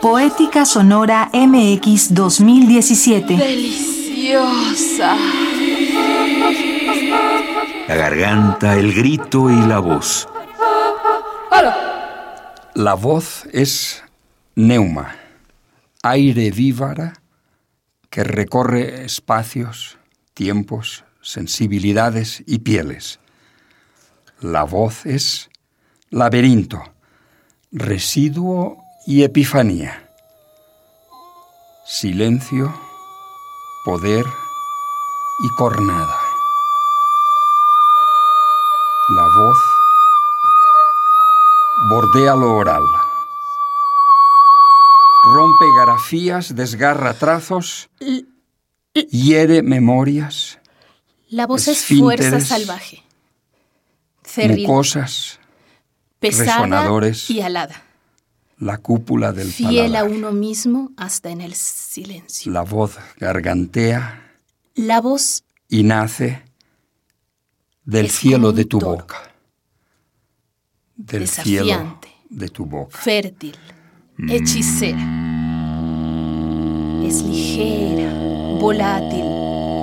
Poética Sonora MX 2017. Deliciosa. La garganta, el grito y la voz. La voz es neuma, aire vívara que recorre espacios, tiempos, sensibilidades y pieles. La voz es laberinto, residuo y epifanía. Silencio, poder y cornada. La voz bordea lo oral. Rompe grafías, desgarra trazos, hiere memorias. La voz es fuerza salvaje. Mucosas, pesada resonadores, y alada. La cúpula del Fiel paladar. a uno mismo hasta en el silencio. La voz gargantea La voz y nace del cielo de tu toro. boca. Del cielo de tu boca. fértil, hechicera. Es ligera, volátil,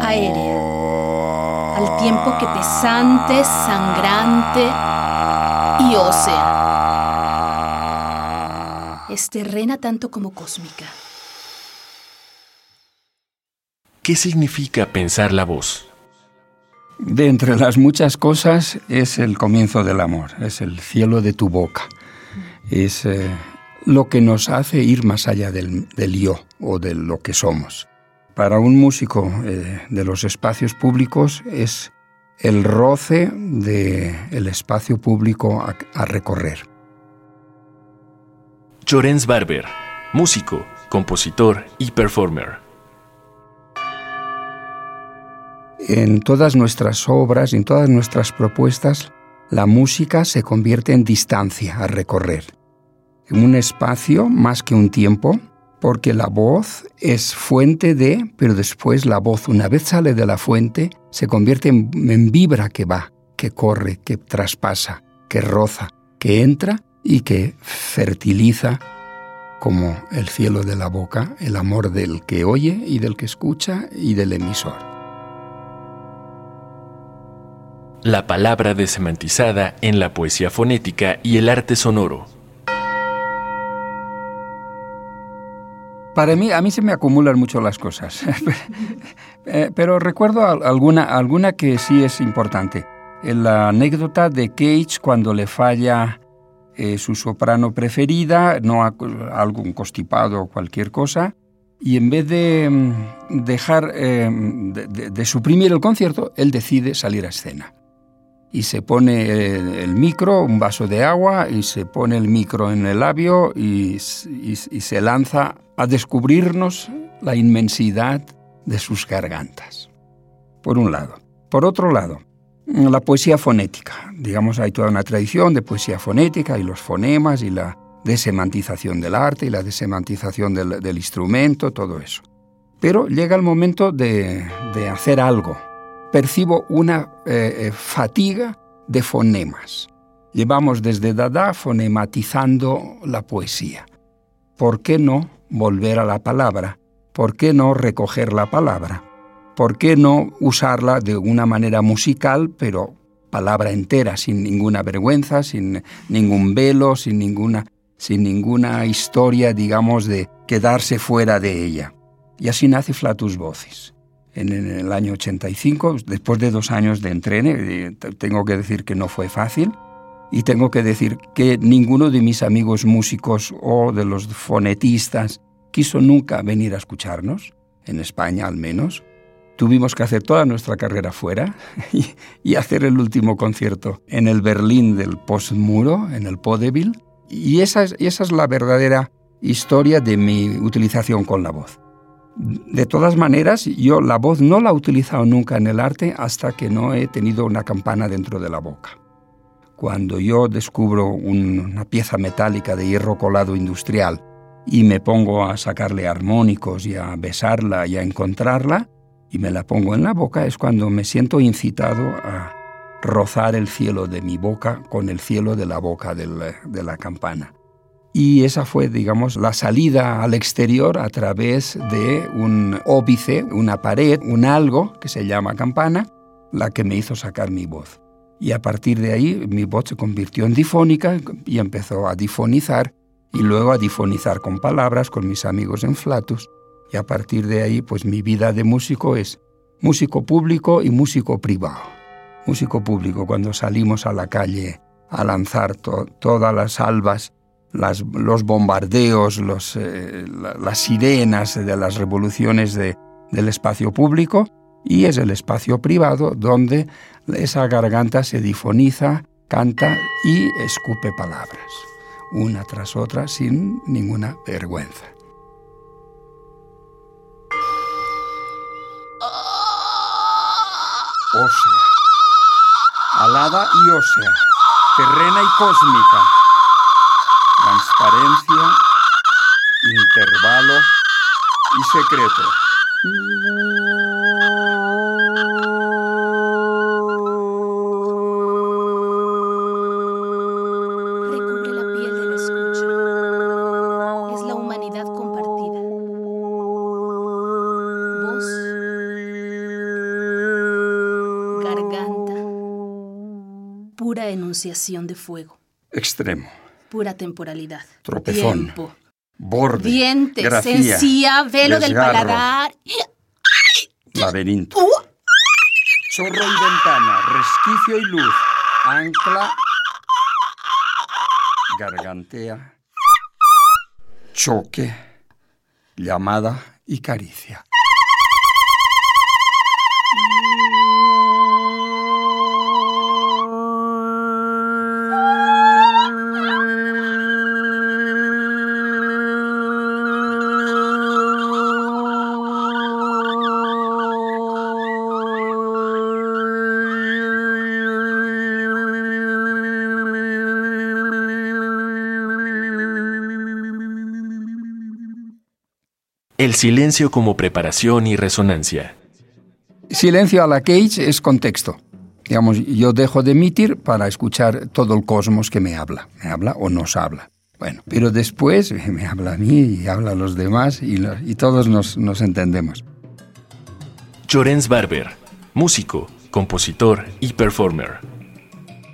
aérea. Al tiempo que pesante, sangrante y ósea. Es terrena tanto como cósmica. ¿Qué significa pensar la voz? De entre las muchas cosas es el comienzo del amor, es el cielo de tu boca. Es eh, lo que nos hace ir más allá del, del yo o de lo que somos. Para un músico eh, de los espacios públicos es el roce del espacio público a, a recorrer. Llorens Barber, músico, compositor y performer. En todas nuestras obras, en todas nuestras propuestas, la música se convierte en distancia a recorrer, en un espacio más que un tiempo, porque la voz es fuente de, pero después la voz, una vez sale de la fuente, se convierte en, vibra que va, que corre, que traspasa, que roza, que entra y que fertiliza como el cielo de la boca, el amor del que oye y del que escucha y del emisor. La palabra desemantizada en la poesía fonética y el arte sonoro. Para mí, a mí se me acumulan mucho las cosas, Eh, pero recuerdo al- alguna, alguna que sí es importante. Eh, La anécdota de Cage cuando le falla eh, su soprano preferida, no algún constipado o cualquier cosa, y en vez de mm, dejar eh, de- de suprimir el concierto, él decide salir a escena. Y se pone el micro, un vaso de agua, y se pone el micro en el labio y se lanza a descubrirnos la inmensidad de sus gargantas. Por un lado. Por otro lado, la poesía fonética. Digamos, hay toda una tradición de poesía fonética y los fonemas y la desemantización del arte y la desemantización del, del instrumento, todo eso. Pero llega el momento de, de hacer algo. Percibo una eh, eh, fatiga de fonemas. Llevamos desde Dada fonematizando la poesía. ¿Por qué no volver a la palabra? ¿Por qué no recoger la palabra? ¿Por qué no usarla de una manera musical, pero palabra entera, sin ninguna vergüenza, sin ningún velo, sin ninguna, sin ninguna historia, digamos, de quedarse fuera de ella? Y así nace Flatus Vocis. En el año 85, después de dos años de entrene, eh, tengo que decir que no fue fácil, y tengo que decir que ninguno de mis amigos músicos o de los fonetistas quiso nunca venir a escucharnos, en España al menos. Tuvimos que hacer toda nuestra carrera fuera y, hacer el último concierto en el Berlín del postmuro, en el Podevil. Y esa es, esa es la verdadera historia de mi utilización con la voz. De todas maneras, yo la voz no la he utilizado nunca en el arte hasta que no he tenido una campana dentro de la boca. Cuando yo descubro un- una pieza metálica de hierro colado industrial y me pongo a sacarle armónicos y a besarla y a encontrarla y me la pongo en la boca, es cuando me siento incitado a, rozar el cielo de mi boca con el cielo de la boca de la campana. Y esa fue, digamos, la salida al exterior a través de un óbice, una pared, un algo que se llama campana, la que me hizo sacar mi voz. Y a partir de ahí mi voz se convirtió en difónica y empezó a difonizar y luego a difonizar con palabras con mis amigos en flatus. Y a partir de ahí, pues mi vida de músico es músico público y músico privado. Músico público cuando salimos a la calle a lanzar to- todas las albas, las- los bombardeos, los, eh, la- las sirenas de las revoluciones de- del espacio público y es el espacio privado donde esa garganta se difoniza, canta y escupe palabras, una tras otra sin ninguna vergüenza. Ósea, alada y ósea, terrena y cósmica, transparencia, intervalo y secreto. Recubre la piel del escucha. Es la humanidad compartida. Voz. Garganta. Pura enunciación de fuego. Extremo, Pura temporalidad. Tropezón. Tiempo. borde, Dientes, grafía, encía, velo del paladar. laberinto. Chorro y ventana, resquicio y luz, ancla, gargantea, choque, llamada y caricia. El silencio como preparación y resonancia. Silencio a la Cage es contexto. Digamos, yo dejo de emitir para escuchar todo el cosmos que me habla. Me habla o nos habla. Bueno, pero después me habla a mí y habla a los demás y, lo- y todos nos, nos entendemos. Llorens Barber, músico, compositor y performer.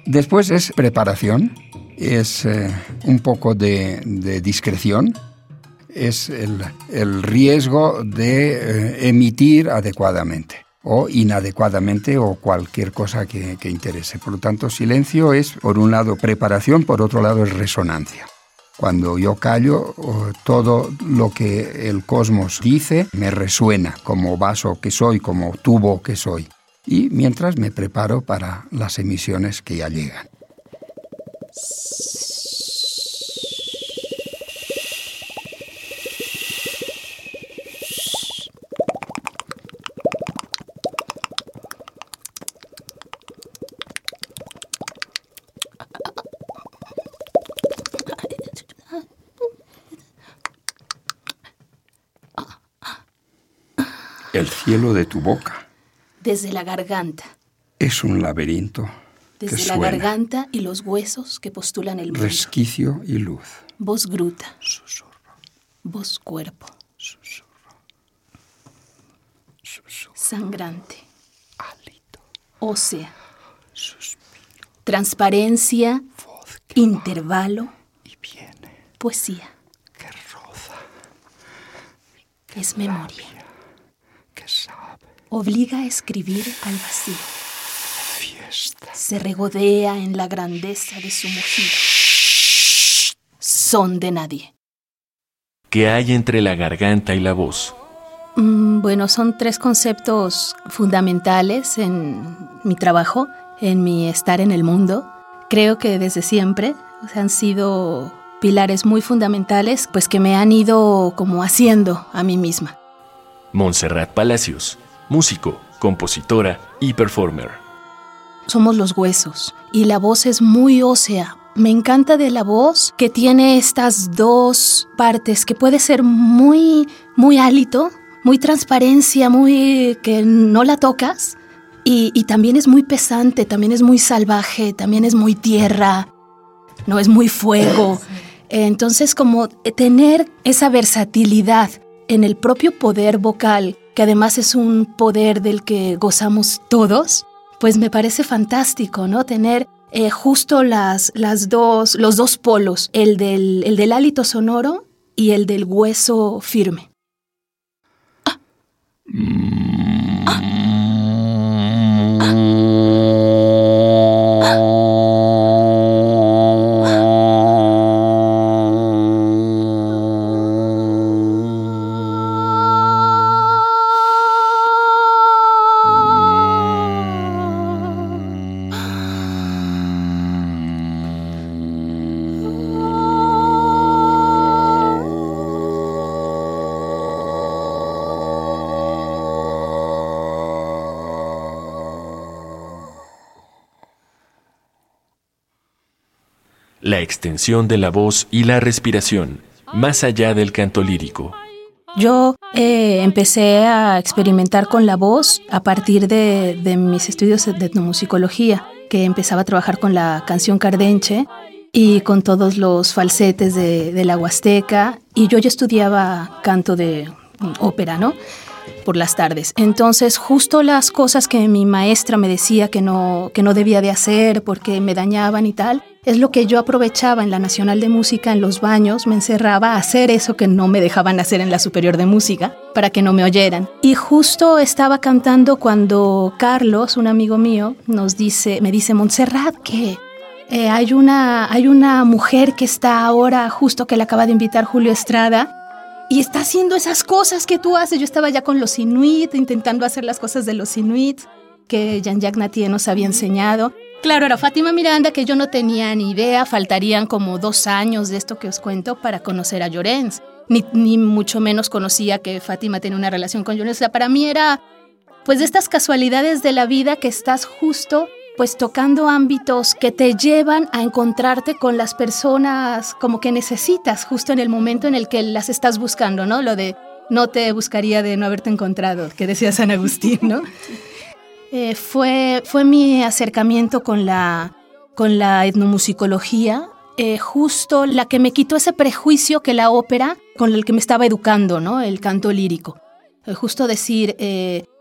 Después es preparación, es eh, un poco de, de discreción, es el, el riesgo de eh, emitir adecuadamente o inadecuadamente o cualquier cosa que, que interese. Por lo tanto, silencio es, por un lado, preparación, por otro lado, es resonancia. Cuando yo callo, todo lo que el cosmos dice me resuena como vaso que soy, como tubo que soy. Y mientras me preparo para las emisiones que ya llegan. El cielo de tu boca Desde la garganta. es un laberinto que Desde la suena. garganta y los huesos que postulan el mundo. Resquicio y luz. Voz gruta. Voz cuerpo. Sangrante. Ósea. Transparencia. Intervalo. Poesía. Es memoria. Obliga a escribir al vacío. Se regodea en la grandeza de su mugido. Son de nadie. ¿Qué hay entre la garganta y la voz? Mm, Bueno, son tres conceptos fundamentales en mi trabajo, en mi estar en el mundo. Creo que desde siempre o sea, han sido pilares muy fundamentales, pues que me han ido como haciendo a mí misma. Montserrat Palacios, músico, compositora y performer. Somos los huesos y la voz es muy ósea. Me encanta de la voz que tiene estas dos partes, que puede ser muy, muy hálito, muy transparencia, muy que no la tocas, y, también es muy pesante, también es muy salvaje, también es muy tierra, no es muy fuego. Entonces, como tener esa versatilidad en el propio poder vocal, que además es un poder del que gozamos todos, pues me parece fantástico, ¿no? Tener eh, justo las, las dos, los dos polos, el del, el del hálito sonoro y el del hueso firme. Ah. La extensión de la voz y la respiración, más allá del canto lírico. Yo eh, empecé a experimentar con la voz a partir de, mis estudios de etnomusicología, que empezaba a trabajar con la canción cardenche y con todos los falsetes de, de la Huasteca. Y yo ya estudiaba canto de ópera, ¿no? por las tardes. Entonces, justo las cosas que mi maestra me decía que no, que no debía de hacer porque me dañaban y tal, es lo que yo aprovechaba en la Nacional de Música, en los baños, me encerraba a hacer eso que no me dejaban hacer en la Superior de Música, para que no me oyeran. Y justo estaba cantando cuando Carlos, un amigo mío, nos dice, me dice, Montserrat, que eh, hay, una, hay una mujer que está ahora, justo que le acaba de invitar Julio Estrada, y está haciendo esas cosas que tú haces. Yo estaba ya con los Inuit, intentando hacer las cosas de los Inuit que Jean-Jacques nos había enseñado. Claro, era Fátima Miranda, que yo no tenía ni idea, faltarían como dos años de esto que os cuento para conocer a Llorens. Ni, ni mucho menos conocía que Fátima tenía una relación con Llorens. O sea, para mí era, pues, de estas casualidades de la vida que estás justo pues tocando ámbitos que te llevan a encontrarte con las personas como que necesitas justo en el momento en el que las estás buscando, ¿no? Lo de no te buscaría de no haberte encontrado, que decía San Agustín, ¿no? Eh, fue, fue mi acercamiento con la, con la etnomusicología, eh, justo la que me quitó ese prejuicio que la ópera con el que me estaba educando, ¿no? El canto lírico. Eh, justo decir,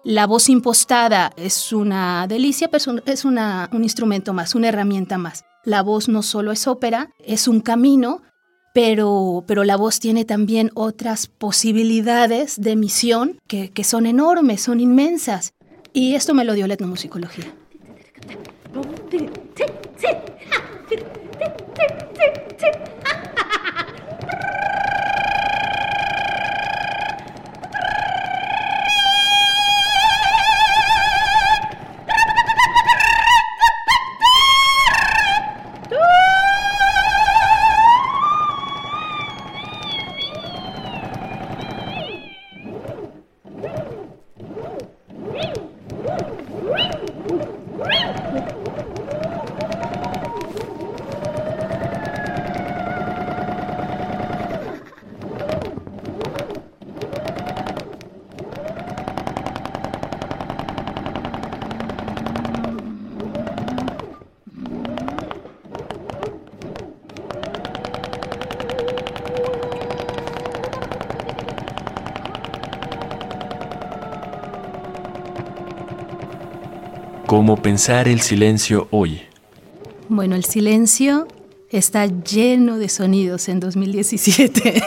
la voz impostada es una delicia, pero es un instrumento más, una herramienta más. La voz no solo es ópera, es un camino, pero, pero la voz tiene también otras posibilidades de emisión que, que son enormes, son inmensas. Y esto me lo dio la etnomusicología. ¿Cómo pensar el silencio hoy? Bueno, el silencio está lleno de sonidos en 2017.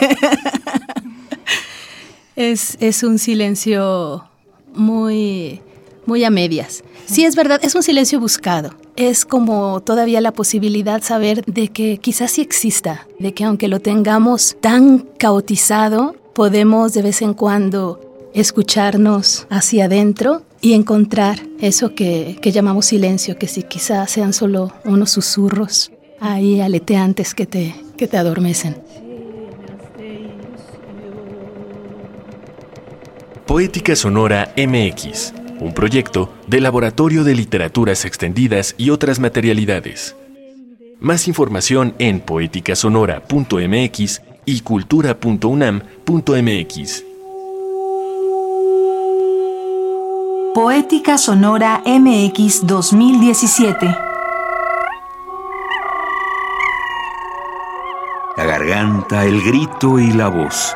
es, es, un silencio muy, muy a medias. Sí, es verdad, es un silencio buscado. Es como todavía la posibilidad saber de que quizás sí exista, de que aunque lo tengamos tan caotizado, podemos de vez en cuando escucharnos hacia adentro y encontrar eso que, llamamos silencio, que si quizás sean solo unos susurros ahí aleteantes que te, que te adormecen. Poética Sonora MX, un proyecto de Laboratorio de Literaturas Extendidas y otras materialidades. Más información en poéticasonora.mx y cultura.unam.mx. Poética Sonora MX 2017. La garganta, el grito y la voz.